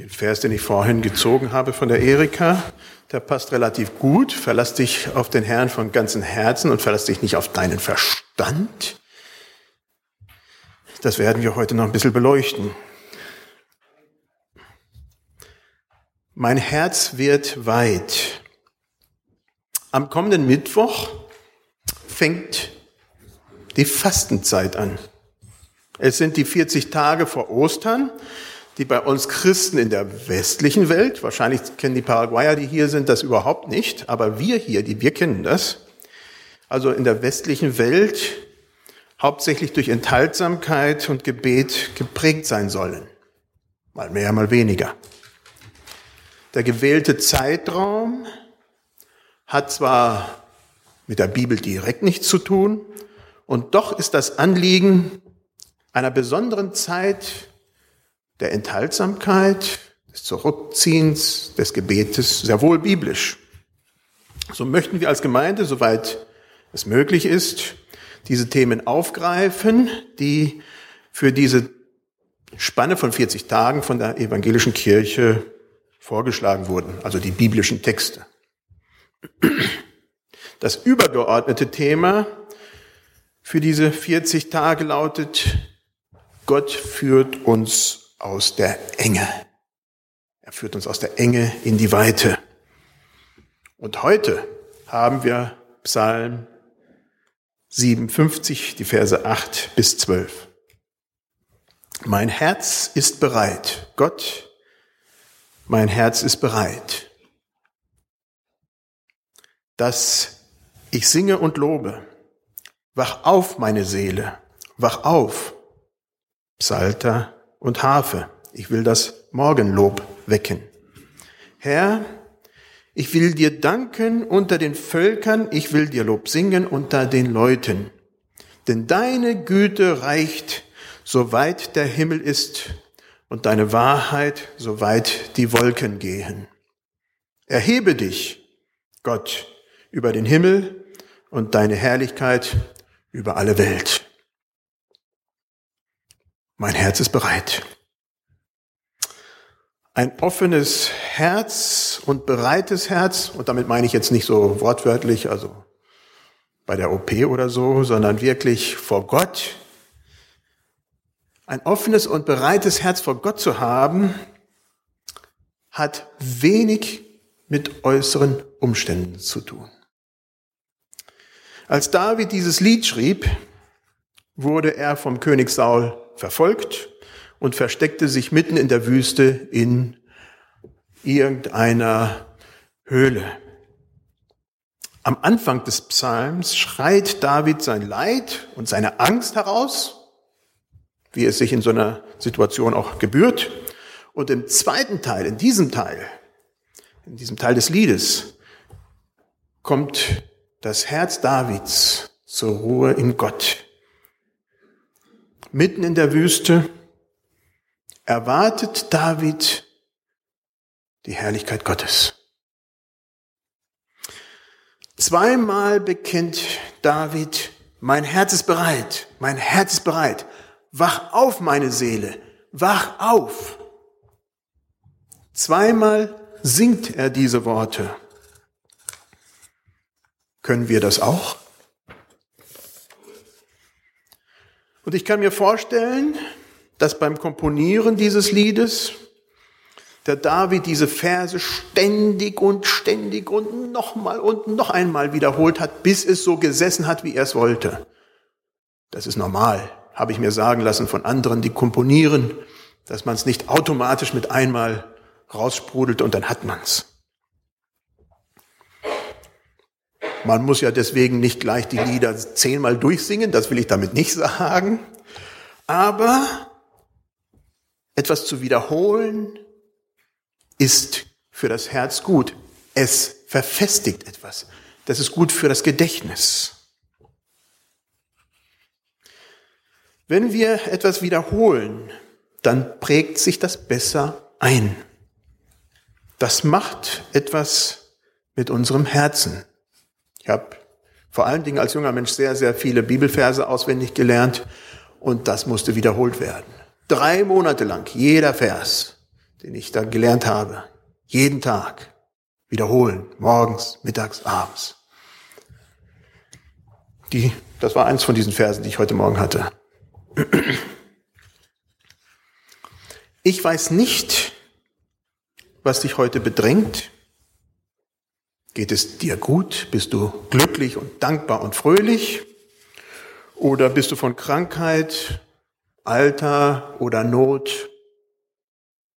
Den Vers, den ich vorhin gezogen habe von der Erika, der passt relativ gut. Verlass dich auf den Herrn von ganzem Herzen und verlass dich nicht auf deinen Verstand. Das werden wir heute noch ein bisschen beleuchten. Mein Herz wird weit. Am kommenden Mittwoch fängt die Fastenzeit an. Es sind die 40 Tage vor Ostern die bei uns Christen in der westlichen Welt, wahrscheinlich kennen die Paraguayer, die hier sind, das überhaupt nicht, aber wir hier, die, wir kennen das. Also in der westlichen Welt hauptsächlich durch Enthaltsamkeit und Gebet geprägt sein sollen. Mal mehr, mal weniger. Der gewählte Zeitraum hat zwar mit der Bibel direkt nichts zu tun, und doch ist das Anliegen einer besonderen Zeit der Enthaltsamkeit, des Zurückziehens, des Gebetes sehr wohl biblisch. So möchten wir als Gemeinde, soweit es möglich ist, diese Themen aufgreifen, die für diese Spanne von 40 Tagen von der evangelischen Kirche vorgeschlagen wurden, also die biblischen Texte. Das übergeordnete Thema für diese 40 Tage lautet, Gott führt uns aus der Enge. Er führt uns aus der Enge in die Weite. Und heute haben wir Psalm 57, die Verse 8 bis 12. Mein Herz ist bereit. Gott, mein Herz ist bereit, dass ich singe und lobe. Wach auf, meine Seele, wach auf. Psalter und Harfe. Ich will das Morgenlob wecken. Herr, ich will dir danken unter den Völkern, ich will dir Lob singen unter den Leuten. Denn deine Güte reicht, soweit der Himmel ist, und deine Wahrheit, soweit die Wolken gehen. Erhebe dich, Gott, über den Himmel und deine Herrlichkeit über alle Welt. Mein Herz ist bereit. Ein offenes Herz und bereites Herz, und damit meine ich jetzt nicht so wortwörtlich, also bei der OP oder so, sondern wirklich vor Gott. Ein offenes und bereites Herz vor Gott zu haben, hat wenig mit äußeren Umständen zu tun. Als David dieses Lied schrieb, wurde er vom König Saul verfolgt und versteckte sich mitten in der Wüste in irgendeiner Höhle. Am Anfang des Psalms schreit David sein Leid und seine Angst heraus, wie es sich in so einer Situation auch gebührt. Und im zweiten Teil, in diesem Teil, in diesem Teil des Liedes, kommt das Herz Davids zur Ruhe in Gott mitten in der Wüste, erwartet David die Herrlichkeit Gottes. Zweimal bekennt David, mein Herz ist bereit, mein Herz ist bereit. Wach auf, meine Seele, wach auf. Zweimal singt er diese Worte. Können wir das auch? Und ich kann mir vorstellen, dass beim Komponieren dieses Liedes der David diese Verse ständig und ständig und nochmal und noch einmal wiederholt hat, bis es so gesessen hat, wie er es wollte. Das ist normal, habe ich mir sagen lassen von anderen, die komponieren, dass man es nicht automatisch mit einmal raussprudelt und dann hat man's. Man muss ja deswegen nicht gleich die Lieder zehnmal durchsingen, das will ich damit nicht sagen. Aber etwas zu wiederholen ist für das Herz gut. Es verfestigt etwas. Das ist gut für das Gedächtnis. Wenn wir etwas wiederholen, dann prägt sich das besser ein. Das macht etwas mit unserem Herzen. Ich habe vor allen Dingen als junger Mensch sehr, sehr viele Bibelverse auswendig gelernt und das musste wiederholt werden. Drei Monate lang, jeder Vers. den ich da gelernt habe. Jeden Tag. Wiederholen. Morgens, mittags, abends. Die, das war eins von diesen Versen, die ich heute Morgen hatte. Ich weiß nicht, was dich heute bedrängt. Geht es dir gut? Bist du glücklich und dankbar und fröhlich? Oder bist du von Krankheit, Alter oder Not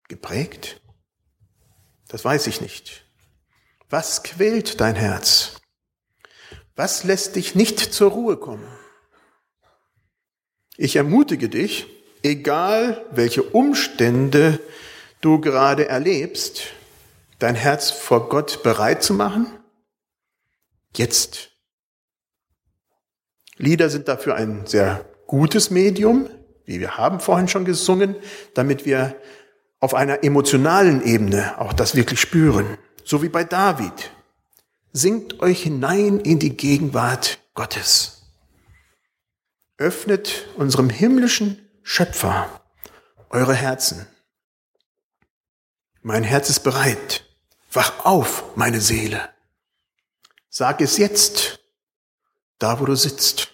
geprägt? Das weiß ich nicht. Was quält dein Herz? Was lässt dich nicht zur Ruhe kommen? Ich ermutige dich, egal welche Umstände du gerade erlebst, dein Herz vor Gott bereit zu machen? Jetzt. Lieder sind dafür ein sehr gutes Medium, wie wir haben vorhin schon gesungen, damit wir auf einer emotionalen Ebene auch das wirklich spüren. So wie bei David. Singt euch hinein in die Gegenwart Gottes. Öffnet unserem himmlischen Schöpfer eure Herzen. Mein Herz ist bereit. Wach auf, meine Seele. Sag es jetzt, da wo du sitzt.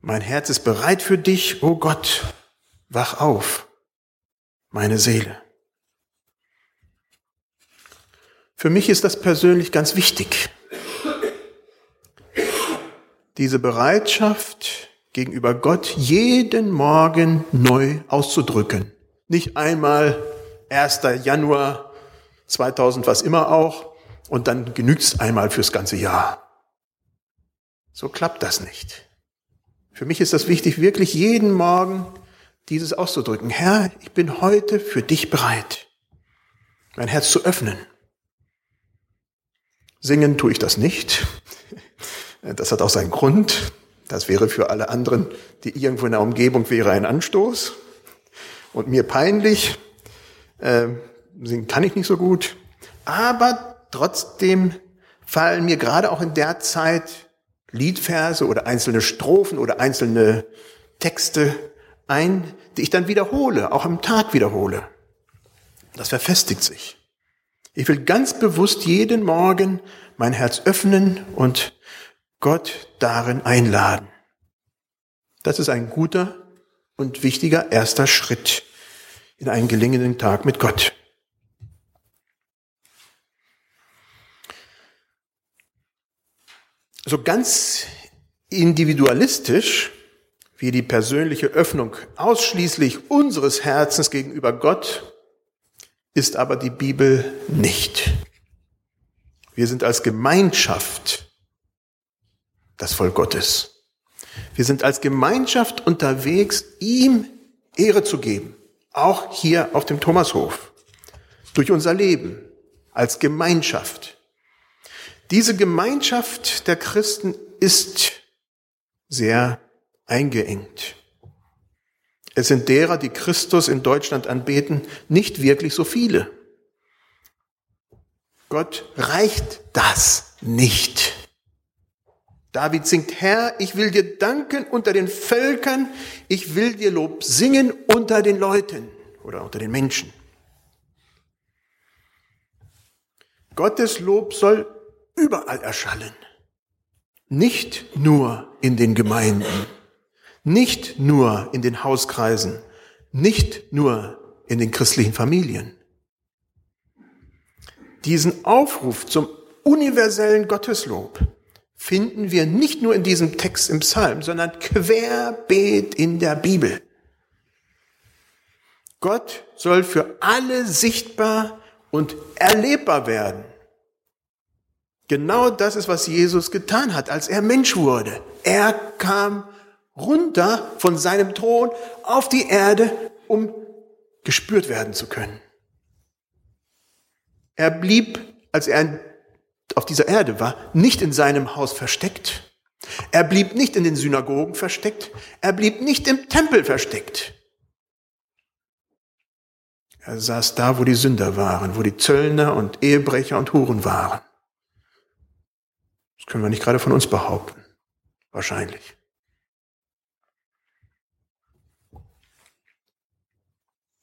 Mein Herz ist bereit für dich, o oh Gott. Wach auf, meine Seele. Für mich ist das persönlich ganz wichtig. Diese Bereitschaft gegenüber Gott jeden Morgen neu auszudrücken. Nicht einmal 1. Januar 2000, was immer auch, und dann genügt's einmal fürs ganze Jahr. So klappt das nicht. Für mich ist das wichtig, wirklich jeden Morgen dieses auszudrücken. Herr, ich bin heute für dich bereit, mein Herz zu öffnen. Singen tue ich das nicht. Das hat auch seinen Grund. Das wäre für alle anderen, die irgendwo in der Umgebung wäre, ein Anstoß. Und mir peinlich. Äh, singen kann ich nicht so gut. Aber trotzdem fallen mir gerade auch in der Zeit Liedverse oder einzelne Strophen oder einzelne Texte ein, die ich dann wiederhole, auch am Tag wiederhole. Das verfestigt sich. Ich will ganz bewusst jeden Morgen mein Herz öffnen und Gott darin einladen. Das ist ein guter und wichtiger erster Schritt in einen gelingenden Tag mit Gott. So ganz individualistisch wie die persönliche Öffnung ausschließlich unseres Herzens gegenüber Gott ist aber die Bibel nicht. Wir sind als Gemeinschaft das Volk Gottes. Wir sind als Gemeinschaft unterwegs, ihm Ehre zu geben. Auch hier auf dem Thomashof. Durch unser Leben. Als Gemeinschaft. Diese Gemeinschaft der Christen ist sehr eingeengt. Es sind derer, die Christus in Deutschland anbeten, nicht wirklich so viele. Gott reicht das nicht. David singt, Herr, ich will dir danken unter den Völkern, ich will dir Lob singen unter den Leuten oder unter den Menschen. Gottes Lob soll überall erschallen. Nicht nur in den Gemeinden, nicht nur in den Hauskreisen, nicht nur in den christlichen Familien. Diesen Aufruf zum universellen Gotteslob finden wir nicht nur in diesem Text im Psalm, sondern querbeet in der Bibel. Gott soll für alle sichtbar und erlebbar werden. Genau das ist, was Jesus getan hat, als er Mensch wurde. Er kam runter von seinem Thron auf die Erde, um gespürt werden zu können. Er blieb, als er auf dieser Erde war, nicht in seinem Haus versteckt. Er blieb nicht in den Synagogen versteckt. Er blieb nicht im Tempel versteckt. Er saß da, wo die Sünder waren, wo die Zöllner und Ehebrecher und Huren waren. Das können wir nicht gerade von uns behaupten. Wahrscheinlich.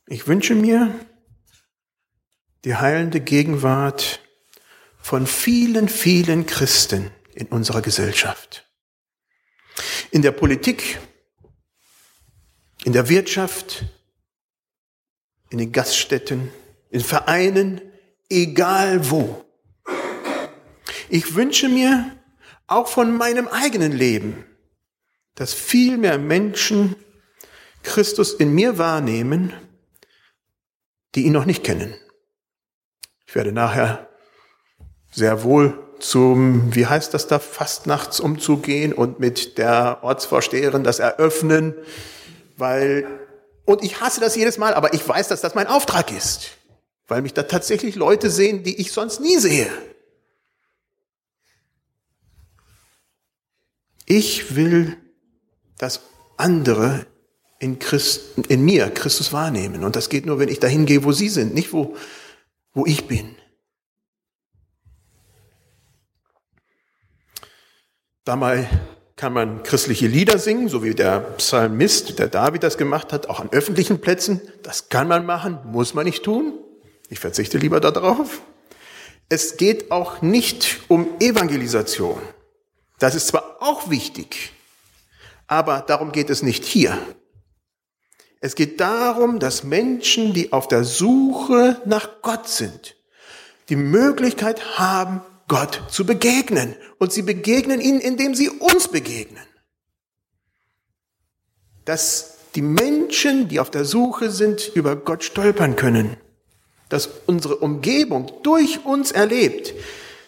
Ich wünsche mir, die heilende Gegenwart von vielen, vielen Christen in unserer Gesellschaft. In der Politik, in der Wirtschaft, in den Gaststätten, in Vereinen, egal wo. Ich wünsche mir auch von meinem eigenen Leben, dass viel mehr Menschen Christus in mir wahrnehmen, die ihn noch nicht kennen. Ich werde nachher sehr wohl zum, wie heißt das da, fast nachts umzugehen und mit der Ortsvorsteherin das eröffnen, weil, und ich hasse das jedes Mal, aber ich weiß, dass das mein Auftrag ist, weil mich da tatsächlich Leute sehen, die ich sonst nie sehe. Ich will, dass andere in, Christ, in mir Christus wahrnehmen. Und das geht nur, wenn ich dahin gehe, wo sie sind, nicht wo, wo ich bin. Dabei kann man christliche Lieder singen, so wie der Psalmist, der David das gemacht hat, auch an öffentlichen Plätzen. Das kann man machen, muss man nicht tun. Ich verzichte lieber darauf. Es geht auch nicht um Evangelisation. Das ist zwar auch wichtig, aber darum geht es nicht hier. Es geht darum, dass Menschen, die auf der Suche nach Gott sind, die Möglichkeit haben, Gott zu begegnen. Und sie begegnen ihnen, indem sie uns begegnen. Dass die Menschen, die auf der Suche sind, über Gott stolpern können. Dass unsere Umgebung durch uns erlebt,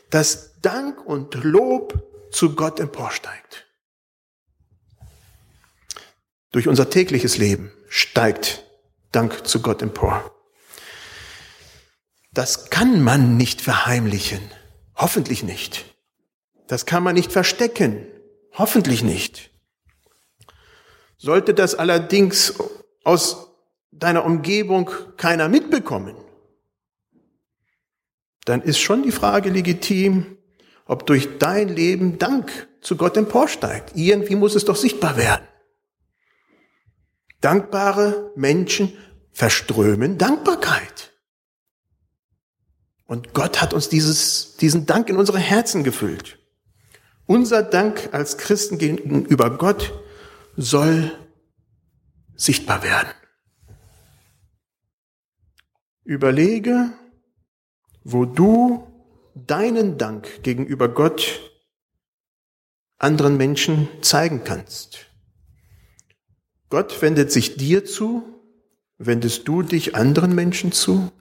dass Dank und Lob zu Gott emporsteigt. Durch unser tägliches Leben steigt Dank zu Gott empor. Das kann man nicht verheimlichen. Hoffentlich nicht. Das kann man nicht verstecken. Hoffentlich nicht. Sollte das allerdings aus deiner Umgebung keiner mitbekommen, dann ist schon die Frage legitim, ob durch dein Leben Dank zu Gott emporsteigt. Irgendwie muss es doch sichtbar werden. Dankbare Menschen verströmen Dankbarkeit. Und Gott hat uns dieses, diesen Dank in unsere Herzen gefüllt. Unser Dank als Christen gegenüber Gott soll sichtbar werden. Überlege, wo du deinen Dank gegenüber Gott anderen Menschen zeigen kannst. Gott wendet sich dir zu, wendest du dich anderen Menschen zu?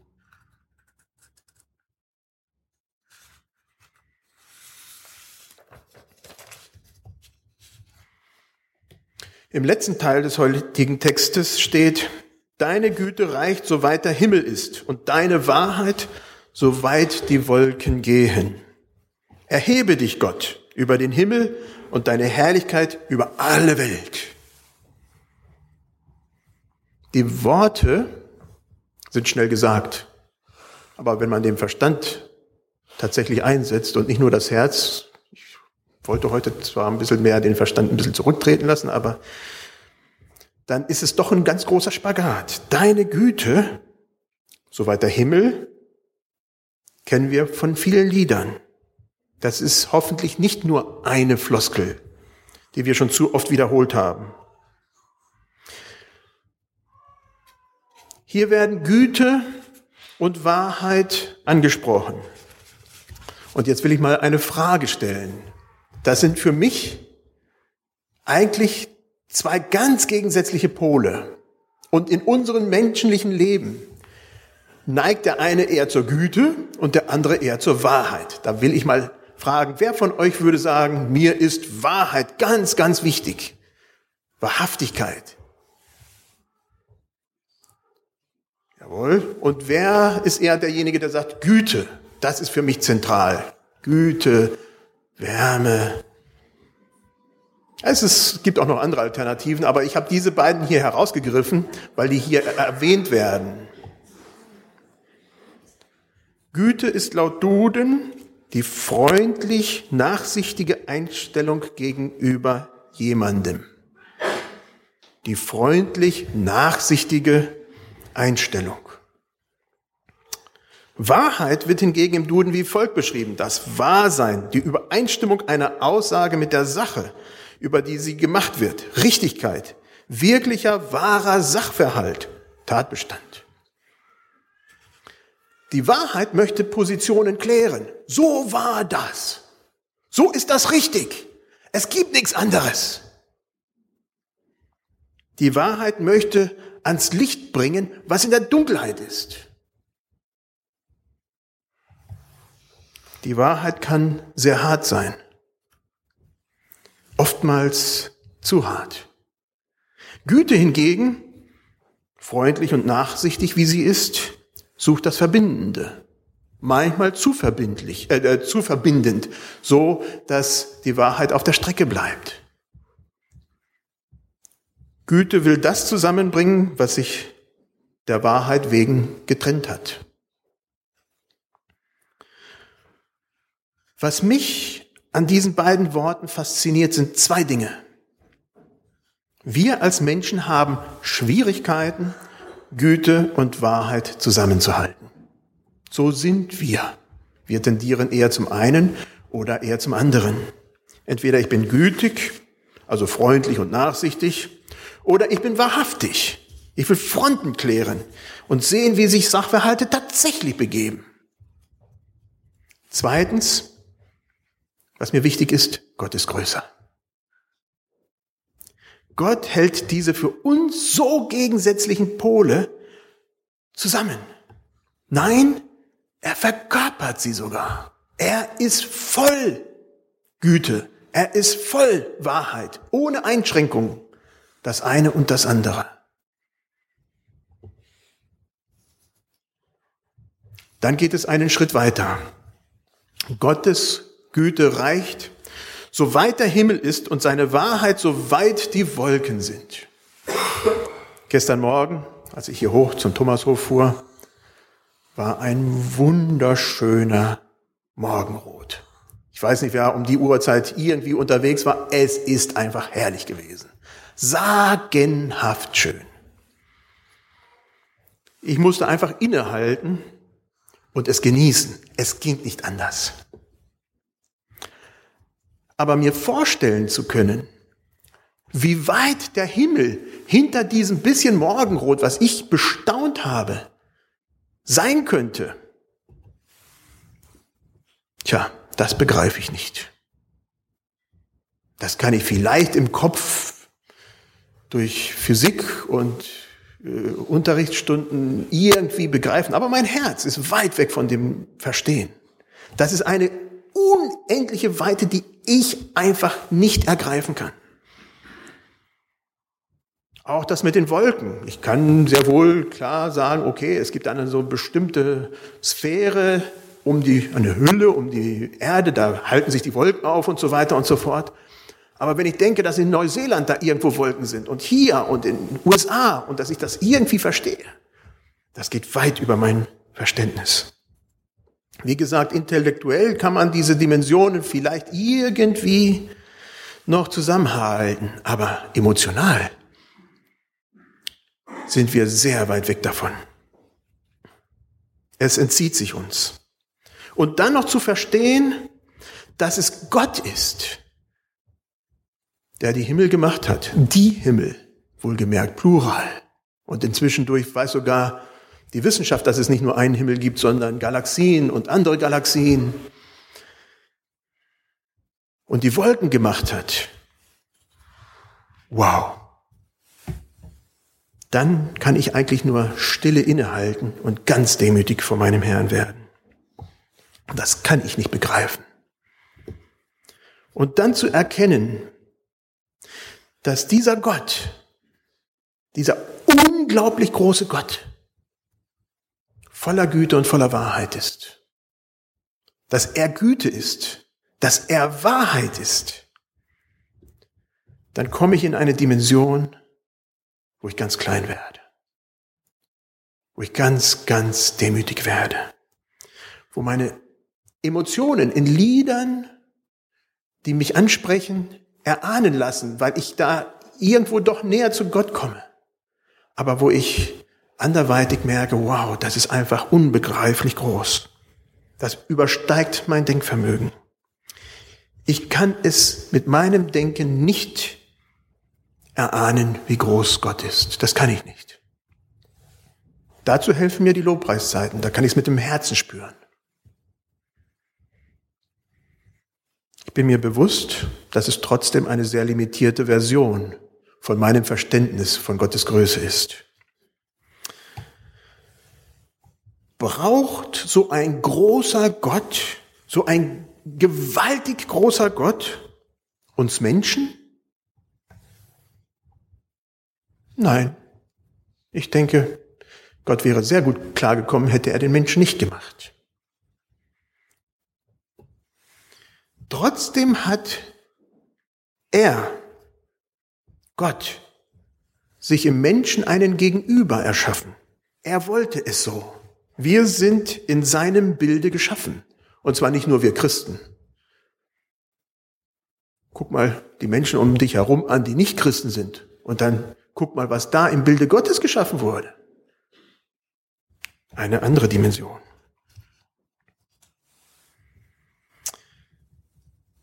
Im letzten Teil des heutigen Textes steht, deine Güte reicht, soweit der Himmel ist und deine Wahrheit, soweit die Wolken gehen. Erhebe dich, Gott, über den Himmel und deine Herrlichkeit über alle Welt. Die Worte sind schnell gesagt, aber wenn man den Verstand tatsächlich einsetzt und nicht nur das Herz, wollte heute zwar ein bisschen mehr den Verstand ein bisschen zurücktreten lassen, aber dann ist es doch ein ganz großer Spagat. Deine Güte, soweit der Himmel, kennen wir von vielen Liedern. Das ist hoffentlich nicht nur eine Floskel, die wir schon zu oft wiederholt haben. Hier werden Güte und Wahrheit angesprochen. Und jetzt will ich mal eine Frage stellen. Das sind für mich eigentlich zwei ganz gegensätzliche Pole. Und in unserem menschlichen Leben neigt der eine eher zur Güte und der andere eher zur Wahrheit. Da will ich mal fragen, wer von euch würde sagen, mir ist Wahrheit ganz, ganz wichtig. Wahrhaftigkeit. Jawohl. Und wer ist eher derjenige, der sagt, Güte, das ist für mich zentral. Güte, Wärme. Es ist, gibt auch noch andere Alternativen, aber ich habe diese beiden hier herausgegriffen, weil die hier erwähnt werden. Güte ist laut Duden die freundlich nachsichtige Einstellung gegenüber jemandem. Die freundlich nachsichtige Einstellung. Wahrheit wird hingegen im Duden wie folgt beschrieben. Das Wahrsein, die Übereinstimmung einer Aussage mit der Sache, über die sie gemacht wird. Richtigkeit, wirklicher, wahrer Sachverhalt, Tatbestand. Die Wahrheit möchte Positionen klären. So war das. So ist das richtig. Es gibt nichts anderes. Die Wahrheit möchte ans Licht bringen, was in der Dunkelheit ist. Die Wahrheit kann sehr hart sein. Oftmals zu hart. Güte hingegen, freundlich und nachsichtig wie sie ist, sucht das Verbindende. Manchmal zu verbindlich, äh, äh, zu verbindend, so dass die Wahrheit auf der Strecke bleibt. Güte will das zusammenbringen, was sich der Wahrheit wegen getrennt hat. Was mich an diesen beiden Worten fasziniert, sind zwei Dinge. Wir als Menschen haben Schwierigkeiten, Güte und Wahrheit zusammenzuhalten. So sind wir. Wir tendieren eher zum einen oder eher zum anderen. Entweder ich bin gütig, also freundlich und nachsichtig, oder ich bin wahrhaftig. Ich will Fronten klären und sehen, wie sich Sachverhalte tatsächlich begeben. Zweitens, was mir wichtig ist, Gott ist größer. Gott hält diese für uns so gegensätzlichen Pole zusammen. Nein, er verkörpert sie sogar. Er ist voll Güte. Er ist voll Wahrheit, ohne Einschränkungen. Das eine und das andere. Dann geht es einen Schritt weiter. Gottes Güte reicht, so weit der Himmel ist und seine Wahrheit, so weit die Wolken sind. Gestern Morgen, als ich hier hoch zum Thomashof fuhr, war ein wunderschöner Morgenrot. Ich weiß nicht, wer um die Uhrzeit irgendwie unterwegs war. Es ist einfach herrlich gewesen. Sagenhaft schön. Ich musste einfach innehalten und es genießen. Es ging nicht anders aber mir vorstellen zu können, wie weit der Himmel hinter diesem bisschen Morgenrot, was ich bestaunt habe, sein könnte. Tja, das begreife ich nicht. Das kann ich vielleicht im Kopf durch Physik und äh, Unterrichtsstunden irgendwie begreifen, aber mein Herz ist weit weg von dem Verstehen. Das ist eine unendliche Weite, die ich einfach nicht ergreifen kann. Auch das mit den Wolken. Ich kann sehr wohl klar sagen, okay, es gibt eine so bestimmte Sphäre um die, eine Hülle um die Erde, da halten sich die Wolken auf und so weiter und so fort. Aber wenn ich denke, dass in Neuseeland da irgendwo Wolken sind und hier und in den USA und dass ich das irgendwie verstehe, das geht weit über mein Verständnis. Wie gesagt, intellektuell kann man diese Dimensionen vielleicht irgendwie noch zusammenhalten, aber emotional sind wir sehr weit weg davon. Es entzieht sich uns. Und dann noch zu verstehen, dass es Gott ist, der die Himmel gemacht hat. Die Himmel, wohlgemerkt, plural. Und inzwischen durch weiß sogar die Wissenschaft, dass es nicht nur einen Himmel gibt, sondern Galaxien und andere Galaxien und die Wolken gemacht hat. Wow. Dann kann ich eigentlich nur stille innehalten und ganz demütig vor meinem Herrn werden. Das kann ich nicht begreifen. Und dann zu erkennen, dass dieser Gott, dieser unglaublich große Gott, voller Güte und voller Wahrheit ist. Dass er Güte ist, dass er Wahrheit ist. Dann komme ich in eine Dimension, wo ich ganz klein werde. Wo ich ganz, ganz demütig werde. Wo meine Emotionen in Liedern, die mich ansprechen, erahnen lassen, weil ich da irgendwo doch näher zu Gott komme. Aber wo ich anderweitig merke, wow, das ist einfach unbegreiflich groß. Das übersteigt mein Denkvermögen. Ich kann es mit meinem Denken nicht erahnen, wie groß Gott ist. Das kann ich nicht. Dazu helfen mir die Lobpreiszeiten. Da kann ich es mit dem Herzen spüren. Ich bin mir bewusst, dass es trotzdem eine sehr limitierte Version von meinem Verständnis von Gottes Größe ist. Braucht so ein großer Gott, so ein gewaltig großer Gott uns Menschen? Nein. Ich denke, Gott wäre sehr gut klargekommen, hätte er den Menschen nicht gemacht. Trotzdem hat er, Gott, sich im Menschen einen Gegenüber erschaffen. Er wollte es so. Wir sind in seinem Bilde geschaffen. Und zwar nicht nur wir Christen. Guck mal die Menschen um dich herum an, die nicht Christen sind. Und dann guck mal, was da im Bilde Gottes geschaffen wurde. Eine andere Dimension.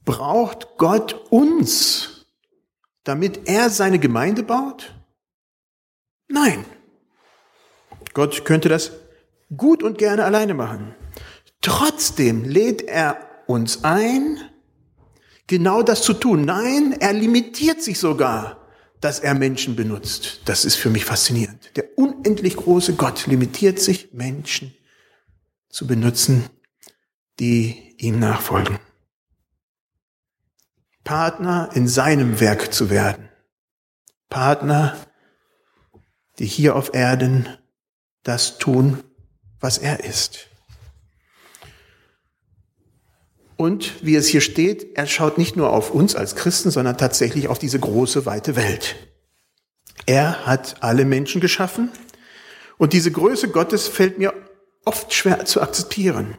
Braucht Gott uns, damit er seine Gemeinde baut? Nein. Gott könnte das gut und gerne alleine machen. Trotzdem lädt er uns ein, genau das zu tun. Nein, er limitiert sich sogar, dass er Menschen benutzt. Das ist für mich faszinierend. Der unendlich große Gott limitiert sich, Menschen zu benutzen, die ihm nachfolgen. Partner in seinem Werk zu werden. Partner, die hier auf Erden das tun, was er ist. Und wie es hier steht, er schaut nicht nur auf uns als Christen, sondern tatsächlich auf diese große, weite Welt. Er hat alle Menschen geschaffen und diese Größe Gottes fällt mir oft schwer zu akzeptieren.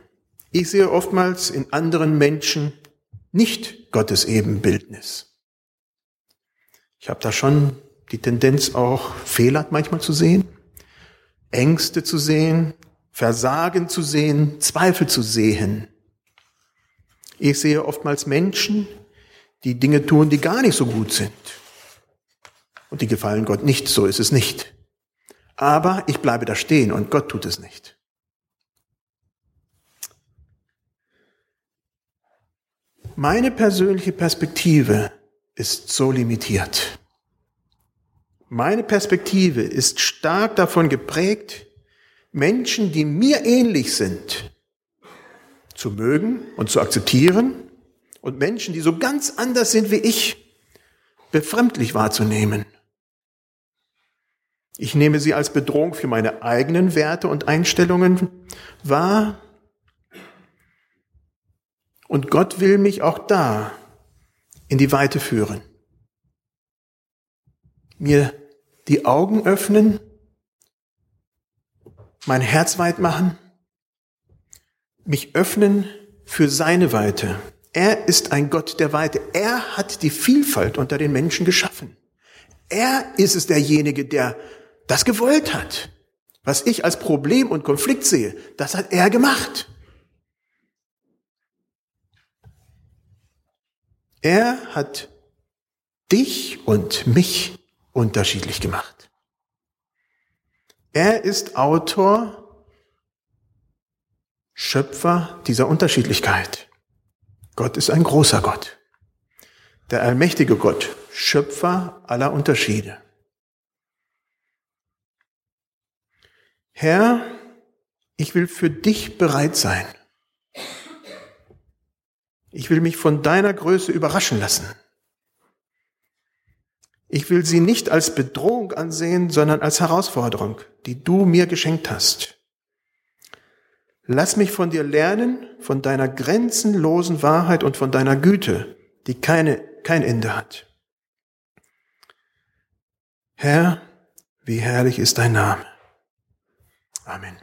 Ich sehe oftmals in anderen Menschen nicht Gottes Ebenbildnis. Ich habe da schon die Tendenz auch Fehler manchmal zu sehen, Ängste zu sehen, Versagen zu sehen, Zweifel zu sehen. Ich sehe oftmals Menschen, die Dinge tun, die gar nicht so gut sind. Und die gefallen Gott nicht, so ist es nicht. Aber ich bleibe da stehen und Gott tut es nicht. Meine persönliche Perspektive ist so limitiert. Meine Perspektive ist stark davon geprägt, Menschen, die mir ähnlich sind, zu mögen und zu akzeptieren und Menschen, die so ganz anders sind wie ich, befremdlich wahrzunehmen. Ich nehme sie als Bedrohung für meine eigenen Werte und Einstellungen wahr. Und Gott will mich auch da in die Weite führen. Mir die Augen öffnen, mein Herz weit machen mich öffnen für seine Weite. Er ist ein Gott der Weite. Er hat die Vielfalt unter den Menschen geschaffen. Er ist es derjenige, der das gewollt hat. Was ich als Problem und Konflikt sehe, das hat er gemacht. Er hat dich und mich unterschiedlich gemacht. Er ist Autor Schöpfer dieser Unterschiedlichkeit. Gott ist ein großer Gott. Der allmächtige Gott, Schöpfer aller Unterschiede. Herr, ich will für dich bereit sein. Ich will mich von deiner Größe überraschen lassen. Ich will sie nicht als Bedrohung ansehen, sondern als Herausforderung, die du mir geschenkt hast. Lass mich von dir lernen, von deiner grenzenlosen Wahrheit und von deiner Güte, die keine, kein Ende hat. Herr, wie herrlich ist dein Name. Amen.